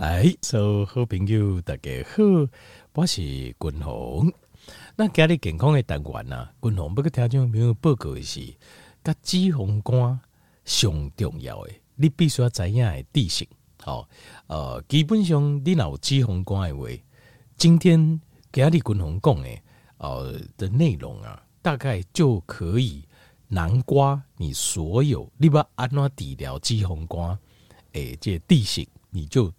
来，所有好朋友大家好，我是君宏。那今日健康的单元呢，君宏不跟听众朋友报告的是，甲脂肪肝上重要的，你必须要知影的知识。好，呃，基本上你若有脂肪肝的话，今天今日君宏讲的，呃的内容啊，大概就可以南瓜你所有你要安怎治疗脂肪肝诶，这知识你就。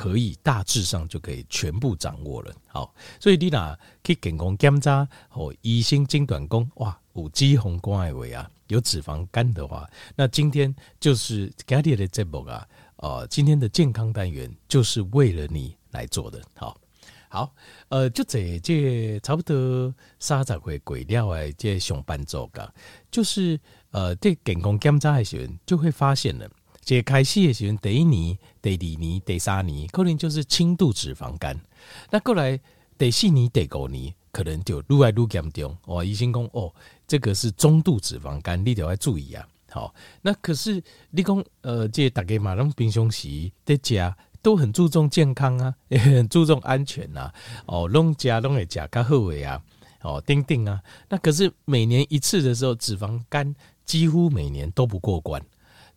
可以大致上就可以全部掌握了，好，所以你呐去健康检查和医生诊断讲，哇，有脂肪肝的话啊，有脂肪肝的话，那今天就是今日的节目啊，呃，今天的健康单元就是为了你来做的，好，好，呃，就这这差不多三十岁过了的这上班族噶，就是呃，这健康检查的时候就会发现了。这开始的时候，第一年、第二年、第三年，可能就是轻度脂肪肝。那过来第四年、第五年，可能就愈来愈严重。哦，医生讲哦，这个是中度脂肪肝，你得要注意啊。好，那可是你讲呃，这大家嘛，拢平常时在家都很注重健康啊，也 很注重安全呐、啊。哦，拢家拢会食较好的啊。哦，丁丁啊。那可是每年一次的时候，脂肪肝几乎每年都不过关。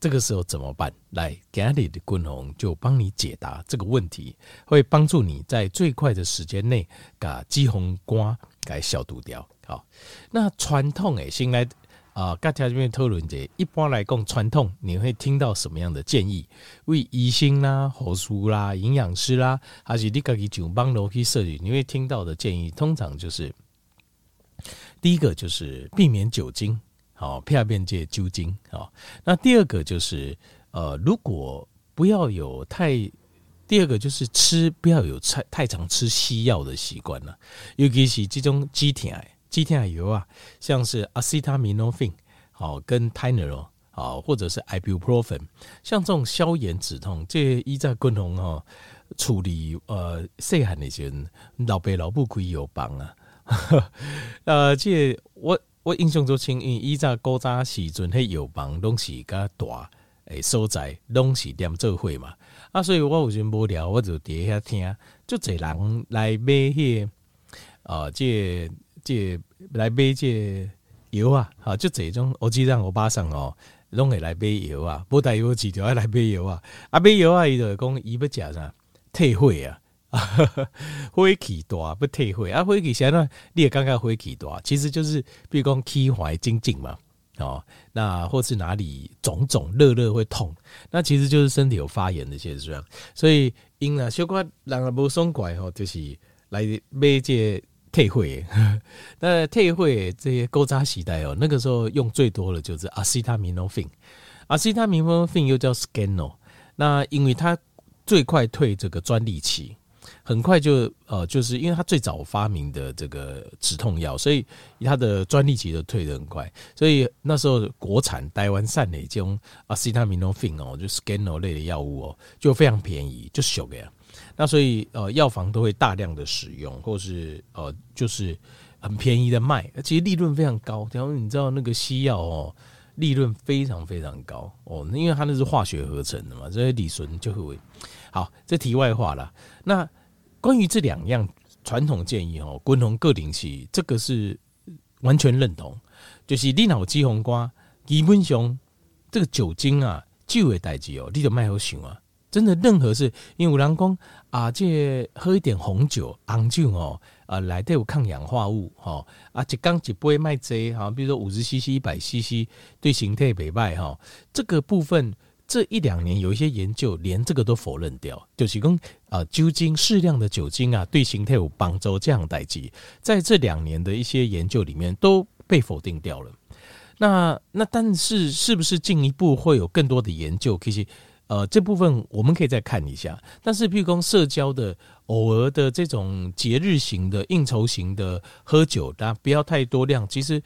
这个时候怎么办？来，今日的君宏就帮你解答这个问题，会帮助你在最快的时间内把脂肪肝给消毒掉。好，那传统诶，先来啊，刚才这边讨论者，一般来讲，传统你会听到什么样的建议？为医生啦、护士啦、营养师啦，还是你自己上网路去设计？你会听到的建议，通常就是第一个就是避免酒精。好，片面界酒精。好，那第二个就是，呃，如果不要有太，第二个就是吃不要有太太常吃西药的习惯了，尤其是这种止痛止痛药啊，像是阿司他米诺芬，好，跟泰诺罗，好，或者是 ibuprofen，像这种消炎止痛，这依在共同哦处理呃细汉的时候，老爸老母可以有帮啊，呃，这我。我印象中，因为以前古早时阵，迄药房拢是较大诶所在，拢是点做伙嘛。啊，所以我有阵无聊，我就伫遐听，就侪人来买迄个啊，这这来买这药啊，哈，就这种我记得我爸上哦，拢会来买药啊，无带有治疗爱来买药啊，啊买药啊，伊就讲伊要食啥退货啊。火气大不退会啊！火气现在你也刚刚火气大，其实就是比如讲气怀精进嘛，哦，那或是哪里肿肿热热会痛，那其实就是身体有发炎的现象。所以因啊，小可人啊无爽快吼，就是来买这退会。那退会这些古早时代哦，那个时候用最多的就是阿司他米诺芬，阿司他米诺芬又叫 Scano，那因为它最快退这个专利期。很快就呃，就是因为他最早发明的这个止痛药，所以他的专利期都退得很快。所以那时候国产台湾产的这种阿司他米诺芬哦，就 Scano 类的药物哦，就非常便宜，就小个呀。那所以呃，药房都会大量的使用，或是呃，就是很便宜的卖，其实利润非常高。然后你知道那个西药哦，利润非常非常高哦，因为它那是化学合成的嘛，所以李纯就会好。这题外话了，那。关于这两样传统建议哦，均衡个定是这个是完全认同。就是你脑脂肪肝，基本上这个酒精啊，酒的代志哦，你就卖好想啊。真的，任何事，因为有人讲啊，这喝一点红酒、红酒哦，啊，来都有抗氧化物哈，啊，一缸一杯卖这哈，比如说五十 CC、一百 CC，对身体袂歹哈，这个部分。这一两年有一些研究连这个都否认掉，就是讲啊酒精适量的酒精啊对形态有帮助这样代际，在这两年的一些研究里面都被否定掉了。那那但是是不是进一步会有更多的研究？其实呃这部分我们可以再看一下。但是譬如说社交的偶尔的这种节日型的应酬型的喝酒，大家不要太多量，其实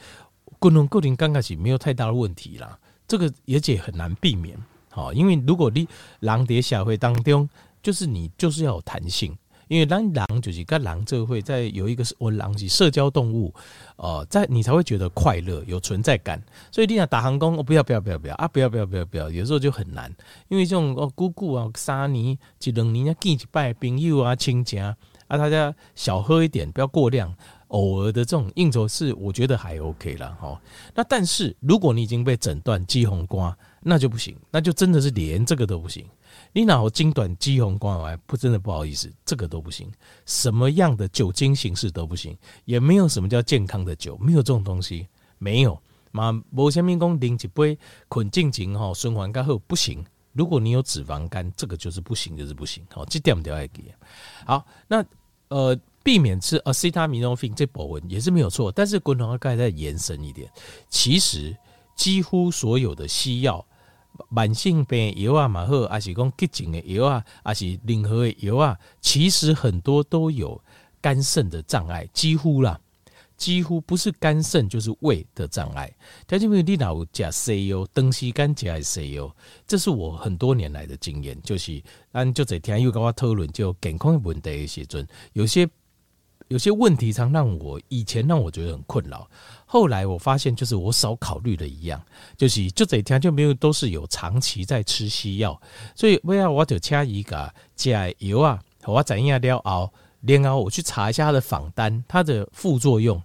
个人个人刚开始没有太大的问题啦。这个也也很难避免。哦，因为如果你狼蝶小会当中，就是你就是要有弹性，因为当狼就是跟狼这会在有一个是我狼是社交动物，呃，在你才会觉得快乐有存在感。所以你想打航工，哦，不要不要不要不要啊，不要不要不要不要，有时候就很难，因为这种哦姑姑啊、三年、一两年要见一拜朋友啊、亲戚啊，大家少喝一点，不要过量。偶尔的这种应酬是我觉得还 OK 了哈。那但是如果你已经被诊断肌红瓜，那就不行，那就真的是连这个都不行。你脑筋短肌红光癌不真的不好意思，这个都不行。什么样的酒精形式都不行，也没有什么叫健康的酒，没有这种东西，没有。嘛，某些民工拎一杯捆进前哈，循环干后不行。如果你有脂肪肝，这个就是不行，就是不行。好，这点都要记。好，那呃，避免吃阿西他米诺芬这部分也是没有错，但是滚筒要盖再延伸一点，其实几乎所有的西药。慢性病药啊，嘛好，还是讲急症的药啊，还是任何的药啊，其实很多都有肝肾的障碍，几乎啦，几乎不是肝肾就是胃的障碍。条件比如你老加西药，长时间加西药，这是我很多年来的经验，就是按就这天又跟我讨论就健康的问题的时阵，有些有些问题常让我以前让我觉得很困扰。后来我发现，就是我少考虑了一样，就是就这一天就没有都是有长期在吃西药，所以为了我就掐一个加油啊，我怎样了熬，然后我去查一下它的访单，它的副作用。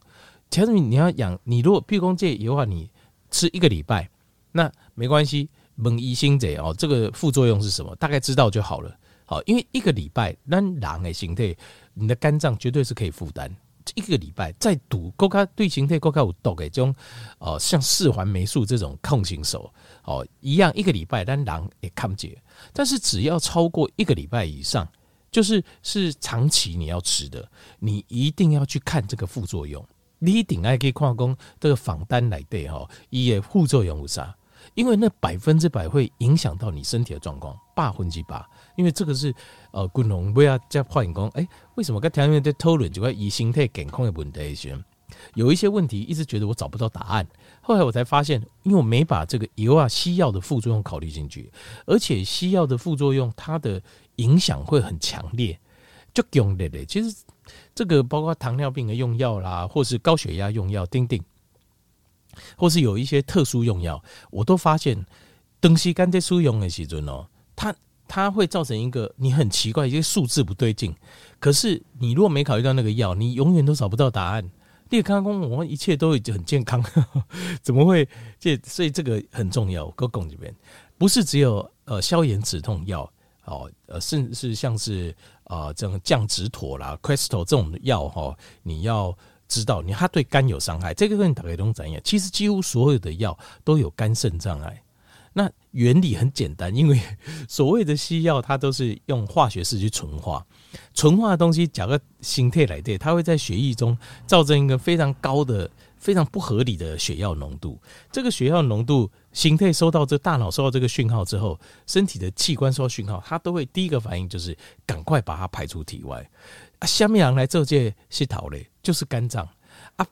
其实你要养，你如果譬如讲这油啊，你吃一个礼拜，那没关系，问医生者哦，这个副作用是什么，大概知道就好了。哦，因为一个礼拜，那狼的形态，你的肝脏绝对是可以负担。一个礼拜再赌，高卡对形态高卡有毒的这种，哦，像四环霉素这种抗 sinh 素，哦，一样一个礼拜，但狼也看不见。但是只要超过一个礼拜以上，就是是长期你要吃的，你一定要去看这个副作用。你一定爱可以看讲这个仿单来对哈，伊的副作用有啥？因为那百分之百会影响到你身体的状况，百分之百。因为这个是呃，滚龙不要再发现讲，哎，为什么跟条件在讨论这块以心态健康的问题上，有一些问题一直觉得我找不到答案。后来我才发现，因为我没把这个油啊西药的副作用考虑进去，而且西药的副作用它的影响会很强烈，就强烈的。其实这个包括糖尿病的用药啦，或是高血压用药，丁丁。或是有一些特殊用药，我都发现，东西干这输用的时阵哦，它它会造成一个你很奇怪，一些数字不对劲。可是你如果没考虑到那个药，你永远都找不到答案。你刚刚我们一切都已经很健康，怎么会？这所以这个很重要。我讲这边不是只有呃消炎止痛药哦，呃甚至是像是啊、这种降脂妥啦、Crystal 这种药哈，你要。知道你它对肝有伤害，这个跟你打开东怎样？其实几乎所有的药都有肝肾障碍。那原理很简单，因为 所谓的西药它都是用化学式去纯化，纯化的东西假个形态来对，它会在血液中造成一个非常高的、非常不合理的血药浓度。这个血药浓度形态收到这大脑收到这个讯号之后，身体的器官收到讯号，它都会第一个反应就是赶快把它排出体外。啊，下面人来做这些讨嘞，就是肝脏啊，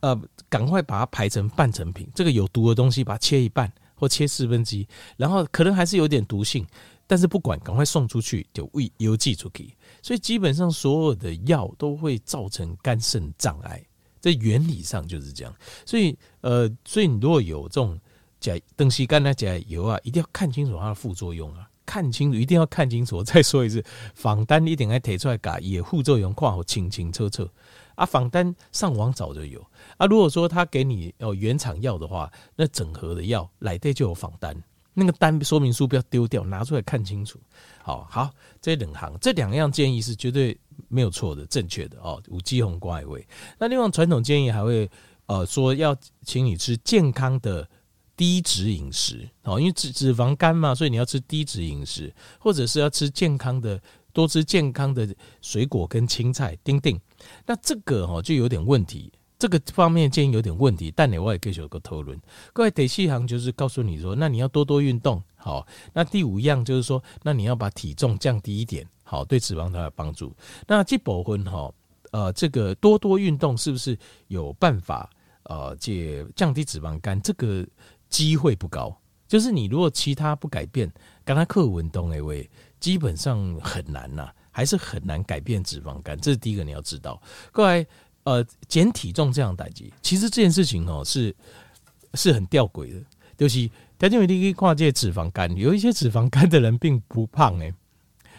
呃，赶快把它排成半成品。这个有毒的东西，把它切一半或切四分之一，然后可能还是有点毒性，但是不管，赶快送出去就喂邮寄出去。所以基本上所有的药都会造成肝肾障碍，在原理上就是这样。所以呃，所以你如果有这种甲东西肝那甲油啊，一定要看清楚它的副作用啊。看清楚，一定要看清楚。我再说一次，仿单一定要提出来改，也副作用看好清清楚楚。啊，仿单上网找就有。啊，如果说他给你哦原厂药的话，那整盒的药来对就有仿单，那个单说明书不要丢掉，拿出来看清楚。好好，这两行这两样建议是绝对没有错的，正确的哦。无机红怪味。那另外传统建议还会呃说要请你吃健康的。低脂饮食哦，因为脂脂肪肝嘛，所以你要吃低脂饮食，或者是要吃健康的，多吃健康的水果跟青菜。丁丁，那这个哈就有点问题，这个方面建议有点问题。但你我也可以有个讨论。各位第四行就是告诉你说，那你要多多运动。好，那第五样就是说，那你要把体重降低一点，好，对脂肪它有帮助。那这部分哈，呃，这个多多运动是不是有办法呃，解降低脂肪肝？这个。机会不高，就是你如果其他不改变，跟他克运动诶，喂，基本上很难呐、还是很难改变脂肪肝。这是第一个你要知道。过来，呃，减体重这样代志，其实这件事情哦是是很吊诡的，就是他认为你可以跨界脂肪肝，有一些脂肪肝的人并不胖诶，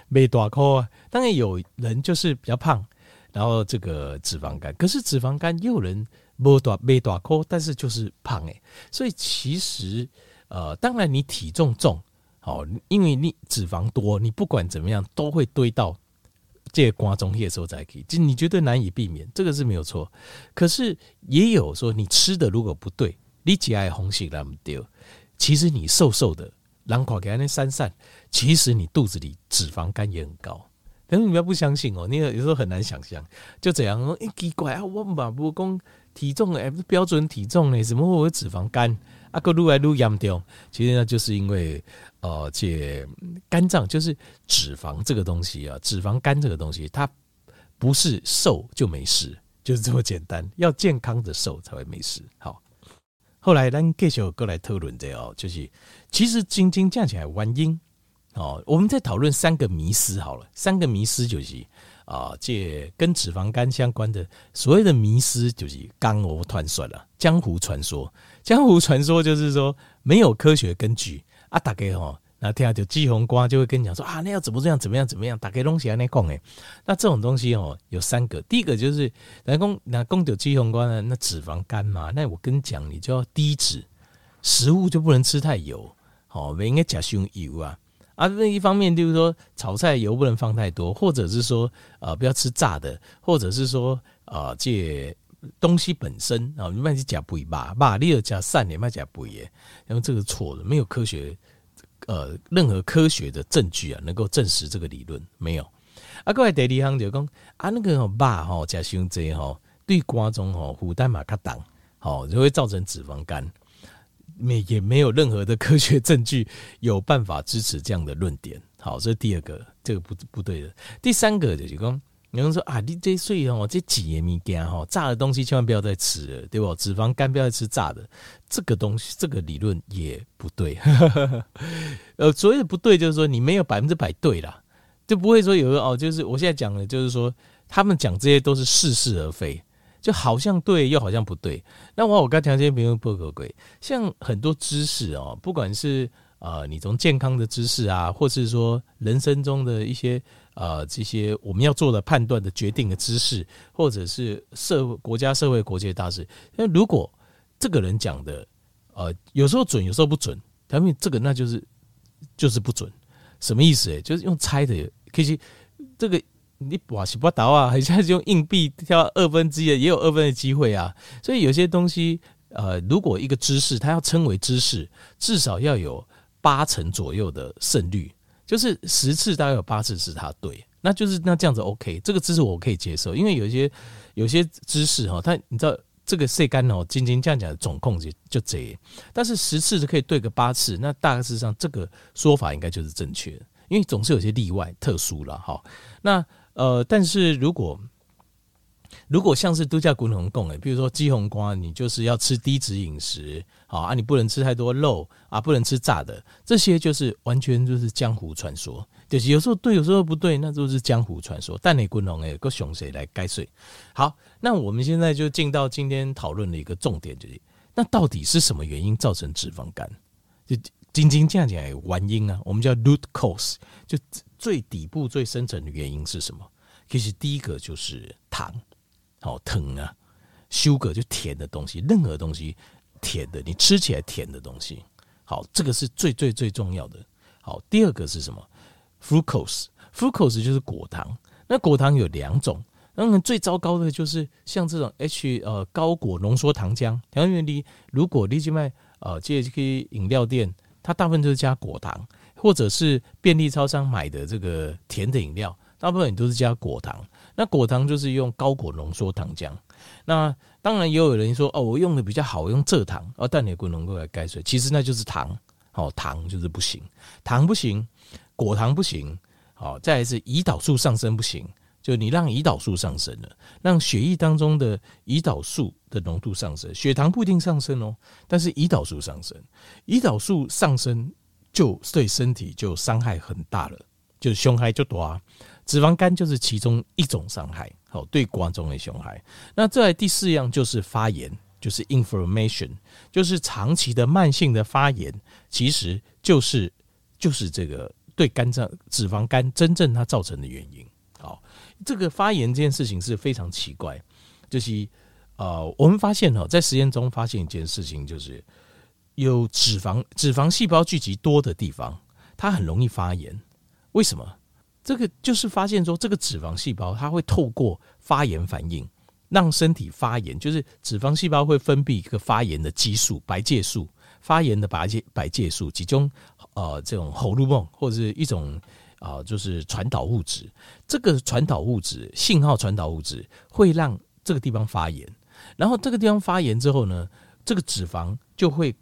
没大颗啊。当然有人就是比较胖，然后这个脂肪肝，可是脂肪肝也有人没大没大颗，但是就是胖诶。所以其实呃，当然你体重重。好，因为你脂肪多，你不管怎么样都会堆到这个瓜中叶的时候才可以，就你绝对难以避免，这个是没有错。可是也有说，你吃的如果不对，你只爱红心那么丢，其实你瘦瘦的，然后给那散散，其实你肚子里脂肪肝也很高。但是你不要不相信哦，你有时候很难想象，就怎样说，哎，奇怪啊，我嘛不讲体重哎，标准体重呢，怎么会有脂肪肝？啊，个撸来撸严重，其实呢，就是因为。呃，这肝脏就是脂肪这个东西啊，脂肪肝这个东西，它不是瘦就没事，就是这么简单。要健康的瘦才会没事。好，后来咱继续过来讨论这哦，就是其实晶晶讲起来原因哦，我们在讨论三个迷思好了，三个迷思就是啊，这跟脂肪肝相关的所谓的迷思就是江湖传说了，江湖传说，江湖传说就是说没有科学根据。啊，大家哦，那听下就鸡红瓜就会跟你讲说啊，那要怎么这样，怎么样，怎么样？大家东西还没讲诶，那这种东西哦，有三个。第一个就是，来讲那讲到鸡红瓜呢，那脂肪肝嘛，那我跟你讲，你就要低脂，食物就不能吃太油，好，不应该加上油啊。啊，那一方面就是说，炒菜油不能放太多，或者是说，呃，不要吃炸的，或者是说，呃，借东西本身啊，你慢去加肥吧，吧，你要加散，你慢加肥耶，因为这个错的，没有科学。呃，任何科学的证据啊，能够证实这个理论没有？啊，各位第二项就讲啊，那个肉吼加伤济吼，对肝脏吼负担嘛较重，好就会造成脂肪肝。没也没有任何的科学证据有办法支持这样的论点。好，这是第二个，这个不不对的。第三个就是讲。有人说啊，你这所以哦，这几个物件哈，炸的东西千万不要再吃了，对不？脂肪肝不要再吃炸的，这个东西，这个理论也不对。呃，所谓的不对，就是说你没有百分之百对啦，就不会说有个哦，就是我现在讲的，就是说他们讲这些都是似是而非，就好像对又好像不对。那我我刚讲这些没有不可归，像很多知识哦，不管是呃你从健康的知识啊，或是说人生中的一些。呃，这些我们要做的判断的决定的知识，或者是社国家社会国际大事，那如果这个人讲的，呃，有时候准，有时候不准，他们这个那就是就是不准，什么意思？哎，就是用猜的，可以这个你哇西不倒啊，还是用硬币挑二分之一，也有二分的机会啊。所以有些东西，呃，如果一个知识它要称为知识，至少要有八成左右的胜率。就是十次大概有八次是他对，那就是那这样子 OK，这个知识我可以接受，因为有些有些知识哈，它你知道这个细肝哦，晶晶这样讲的总控制就这，但是十次是可以对个八次，那大致上这个说法应该就是正确的，因为总是有些例外特殊了哈。那呃，但是如果如果像是度假滚红贡诶，比如说鸡红瓜，你就是要吃低脂饮食，好啊，你不能吃太多肉啊，不能吃炸的，这些就是完全就是江湖传说，就是有时候对，有时候不对，那都是江湖传说。但你滚红诶，个熊谁来该睡？好，那我们现在就进到今天讨论的一个重点，就是那到底是什么原因造成脂肪肝？就晶晶这样讲，原因啊，我们叫 root cause，就最底部最深层的原因是什么？其实第一个就是糖。好疼啊，sugar 就甜的东西，任何东西甜的，你吃起来甜的东西，好，这个是最最最重要的。好，第二个是什么？fructose，fructose 就是果糖。那果糖有两种，当然最糟糕的就是像这种 H 呃高果浓缩糖浆。因为你，如果你去卖呃这些饮料店，它大部分都是加果糖，或者是便利超商买的这个甜的饮料，大部分都是加果糖。那果糖就是用高果浓缩糖浆，那当然也有人说哦，我用的比较好，用蔗糖。哦，但你不能够来盖水，其实那就是糖，好糖就是不行，糖不行，果糖不行，好再来是胰岛素上升不行，就你让胰岛素上升了，让血液当中的胰岛素的浓度上升，血糖不一定上升哦，但是胰岛素上升，胰岛素上升就对身体就伤害很大了，就伤害就多啊。脂肪肝就是其中一种伤害，好，对肝脏的伤害。那再来第四样就是发炎，就是 inflammation，就是长期的慢性的发炎，其实就是就是这个对肝脏脂肪肝真正它造成的原因。好，这个发炎这件事情是非常奇怪，就是呃，我们发现哦，在实验中发现一件事情，就是有脂肪脂肪细胞聚集多的地方，它很容易发炎。为什么？这个就是发现说，这个脂肪细胞它会透过发炎反应，让身体发炎，就是脂肪细胞会分泌一个发炎的激素——白介素，发炎的白介白介素，其中呃这种荷尔蒙或者是一种啊、就是传导物质，这个传导物质信号传导物质会让这个地方发炎，然后这个地方发炎之后呢，这个脂肪就会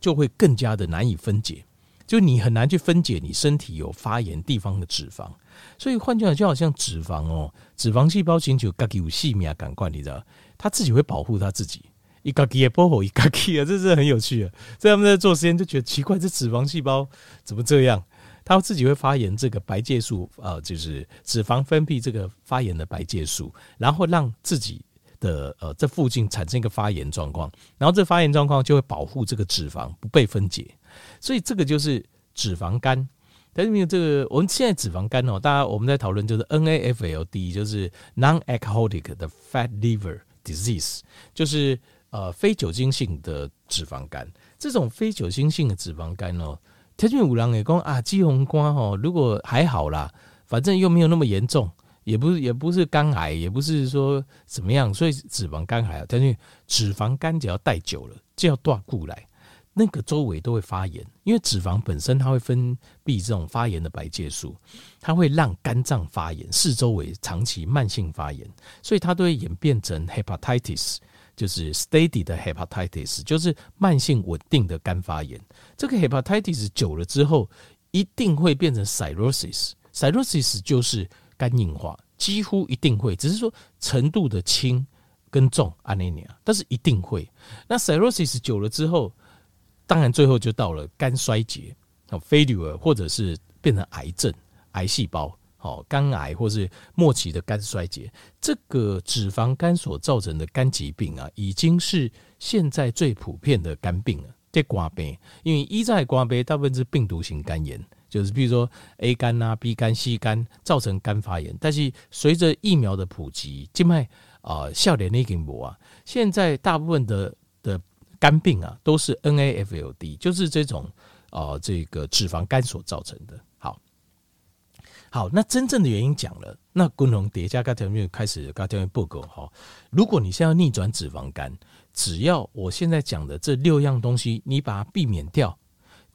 就会更加的难以分解。就你很难去分解你身体有发炎地方的脂肪，所以换句话就好像脂肪哦，脂肪细胞寻求自己有细密啊感官，你知道，它自己会保护它自己，一个也保护一个啊，这是很有趣的。所以他们在做实验就觉得奇怪，这脂肪细胞怎么这样？它自己会发炎这个白介素啊，就是脂肪分泌这个发炎的白介素，然后让自己的呃这附近产生一个发炎状况，然后这发炎状况就会保护这个脂肪不被分解。所以这个就是脂肪肝，但是没有这个，我们现在脂肪肝哦，大家我们在讨论就是 NAFLD，就是 Non-alcoholic 的 Fat Liver Disease，就是呃非酒精性的脂肪肝。这种非酒精性的脂肪肝哦，天津五郎也讲啊，肌红瓜哦，如果还好啦，反正又没有那么严重，也不是也不是肝癌，也不是说怎么样，所以脂肪肝还好。但是脂肪肝只要带久了，就要断固来。那个周围都会发炎，因为脂肪本身它会分泌这种发炎的白介素，它会让肝脏发炎，四周围长期慢性发炎，所以它都会演变成 hepatitis，就是 steady 的 hepatitis，就是慢性稳定的肝发炎。这个 hepatitis 久了之后，一定会变成 cirrhosis，cirrhosis 就是肝硬化，几乎一定会，只是说程度的轻跟重 anemia，但是一定会。那 cirrhosis 久了之后，当然，最后就到了肝衰竭，哦，failure，或者是变成癌症、癌细胞，哦，肝癌，或是末期的肝衰竭。这个脂肪肝所造成的肝疾病啊，已经是现在最普遍的肝病了。这肝病，因为一在肝病大部分是病毒性肝炎，就是比如说 A 肝啊、B 肝、C 肝造成肝发炎。但是随着疫苗的普及，静脉啊、笑脸那根膜啊，现在大部分的的。肝病啊，都是 NAFLD，就是这种啊、呃，这个脂肪肝所造成的。好，好，那真正的原因讲了，那功能叠加刚才面开始刚才报告哈。如果你现在要逆转脂肪肝，只要我现在讲的这六样东西，你把它避免掉，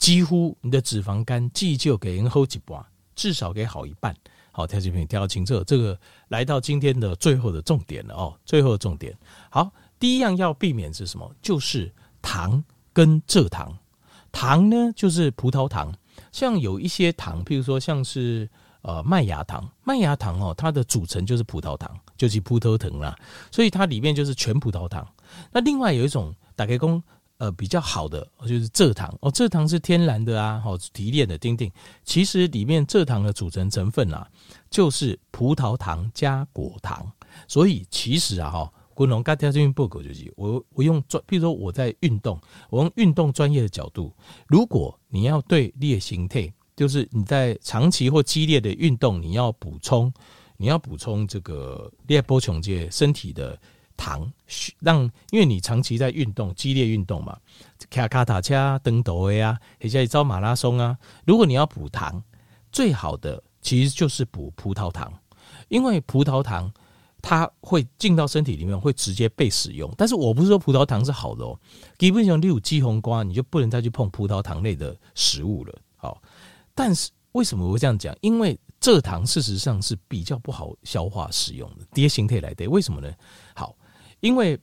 几乎你的脂肪肝既就给人好一半，至少给好一半。好，调节品调清楚，这个来到今天的最后的重点了哦，最后的重点。好。第一样要避免是什么？就是糖跟蔗糖。糖呢，就是葡萄糖。像有一些糖，譬如说像是呃麦芽糖，麦芽糖哦，它的组成就是葡萄糖，就是葡萄糖啦。所以它里面就是全葡萄糖。那另外有一种打开工呃比较好的，就是蔗糖哦，蔗糖是天然的啊，好提炼的，丁丁。其实里面蔗糖的组成成分啊，就是葡萄糖加果糖。所以其实啊，哈。不能刚跳进报告就是我我用专，比如说我在运动，我用运动专业的角度，如果你要对烈形态，就是你在长期或激烈的运动，你要补充，你要补充这个烈波琼界身体的糖，让因为你长期在运动，激烈运动嘛，卡卡塔恰登斗呀，或者招马拉松啊，如果你要补糖，最好的其实就是补葡萄糖，因为葡萄糖。它会进到身体里面，会直接被使用。但是我不是说葡萄糖是好的哦，基本上你有鸡红瓜，你就不能再去碰葡萄糖类的食物了。好，但是为什么我会这样讲？因为蔗糖事实上是比较不好消化使用的，第一形态来的。为什么呢？因为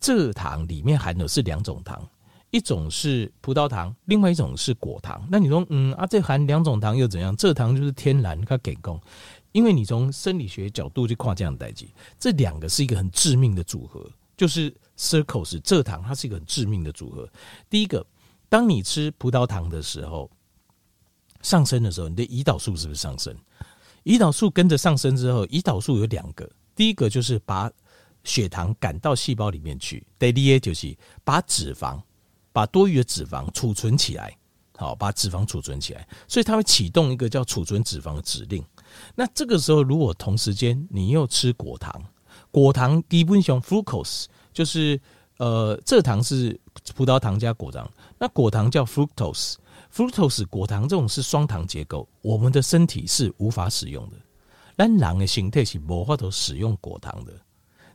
蔗糖里面含的是两种糖，一种是葡萄糖，另外一种是果糖。那你说，嗯啊，这含两种糖又怎样？蔗糖就是天然，它给供。因为你从生理学角度去跨这样代际，这两个是一个很致命的组合，就是 sucrose 蔗糖，它是一个很致命的组合。第一个，当你吃葡萄糖的时候，上升的时候，你的胰岛素是不是上升？胰岛素跟着上升之后，胰岛素有两个，第一个就是把血糖赶到细胞里面去，第二就是把脂肪，把多余的脂肪储存起来，好，把脂肪储存起来，所以它会启动一个叫储存脂肪的指令。那这个时候，如果同时间你又吃果糖，果糖基本上 fructose 就是呃蔗糖是葡萄糖加果糖，那果糖叫 fructose，fructose 果糖这种是双糖结构，我们的身体是无法使用的。但狼的形态是无法都使用果糖的，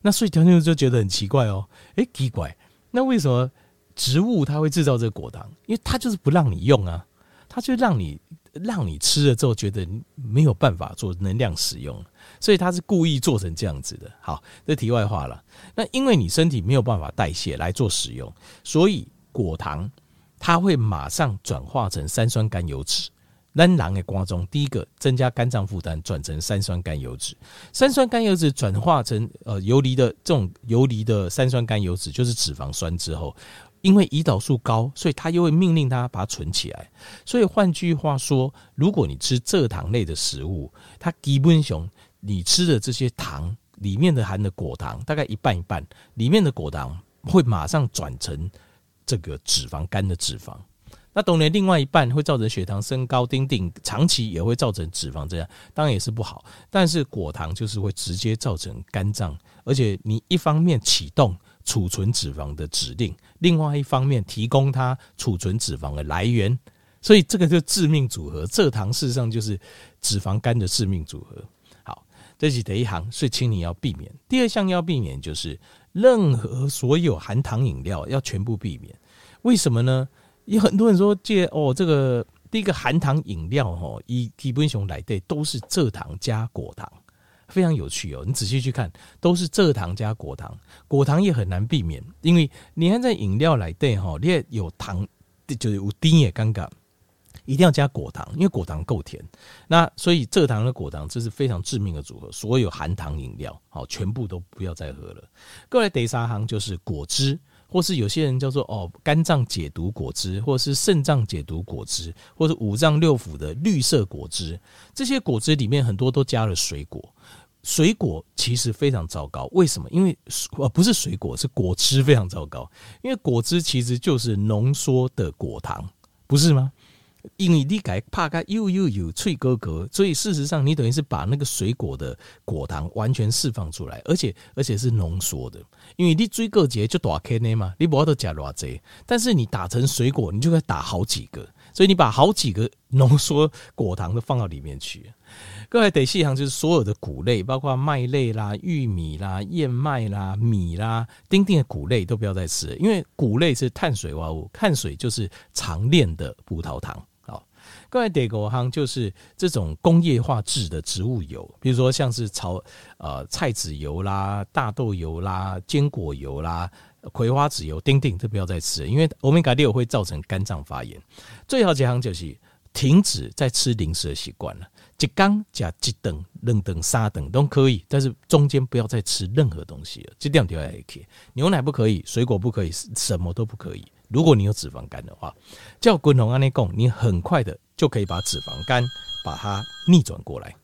那所以条件就觉得很奇怪哦，诶，奇怪，那为什么植物它会制造这个果糖？因为它就是不让你用啊，它就让你。让你吃了之后觉得没有办法做能量使用，所以它是故意做成这样子的。好，这题外话了。那因为你身体没有办法代谢来做使用，所以果糖它会马上转化成三酸甘油酯。咱人的瓜中，第一个增加肝脏负担，转成三酸甘油脂。三酸甘油脂转化成呃游离的这种游离的三酸甘油脂，就是脂肪酸之后。因为胰岛素高，所以它又会命令它把它存起来。所以换句话说，如果你吃蔗糖类的食物，它基本上你吃的这些糖里面的含的果糖大概一半一半，里面的果糖会马上转成这个脂肪肝的脂肪。那当然，另外一半会造成血糖升高，丁丁长期也会造成脂肪这样，当然也是不好。但是果糖就是会直接造成肝脏，而且你一方面启动。储存脂肪的指令，另外一方面提供它储存脂肪的来源，所以这个就致命组合。蔗糖事实上就是脂肪肝的致命组合。好，这是第一行，所以请你要避免。第二项要避免就是任何所有含糖饮料要全部避免。为什么呢？有很多人说借哦，这个第一个含糖饮料哦，以基本上来对都是蔗糖加果糖。非常有趣哦，你仔细去看，都是蔗糖加果糖，果糖也很难避免，因为你看在饮料来对哈，你也有糖，就是有丁也尴尬，一定要加果糖，因为果糖够甜。那所以蔗糖和果糖这是非常致命的组合，所有含糖饮料好，全部都不要再喝了。各位第三行就是果汁，或是有些人叫做哦肝脏解毒果汁，或是肾脏解毒果汁，或是五脏六腑的绿色果汁，这些果汁里面很多都加了水果。水果其实非常糟糕，为什么？因为呃不是水果，是果汁非常糟糕。因为果汁其实就是浓缩的果糖，不是吗？因为你改怕它又又有脆哥哥，所以事实上你等于是把那个水果的果糖完全释放出来，而且而且是浓缩的。因为你追个节就大颗呢嘛，你不要都加偌济，但是你打成水果，你就可以打好几个，所以你把好几个浓缩果糖都放到里面去。各位得细行，就是所有的谷类，包括麦类啦、玉米啦、燕麦啦、米啦，丁丁的谷类都不要再吃，因为谷类是碳水化合物，碳水就是长链的葡萄糖。好，各位得国行就是这种工业化制的植物油，比如说像是草呃菜籽油啦、大豆油啦、坚果油啦、葵花籽油，丁丁都不要再吃了，因为欧米伽六会造成肝脏发炎。最好几行就是停止再吃零食的习惯了。一缸加一等、两等、三等都可以，但是中间不要再吃任何东西了。这两条要可以牛奶不可以，水果不可以，什么都不可以。如果你有脂肪肝的话，叫滚龙安内贡，你很快的就可以把脂肪肝把它逆转过来。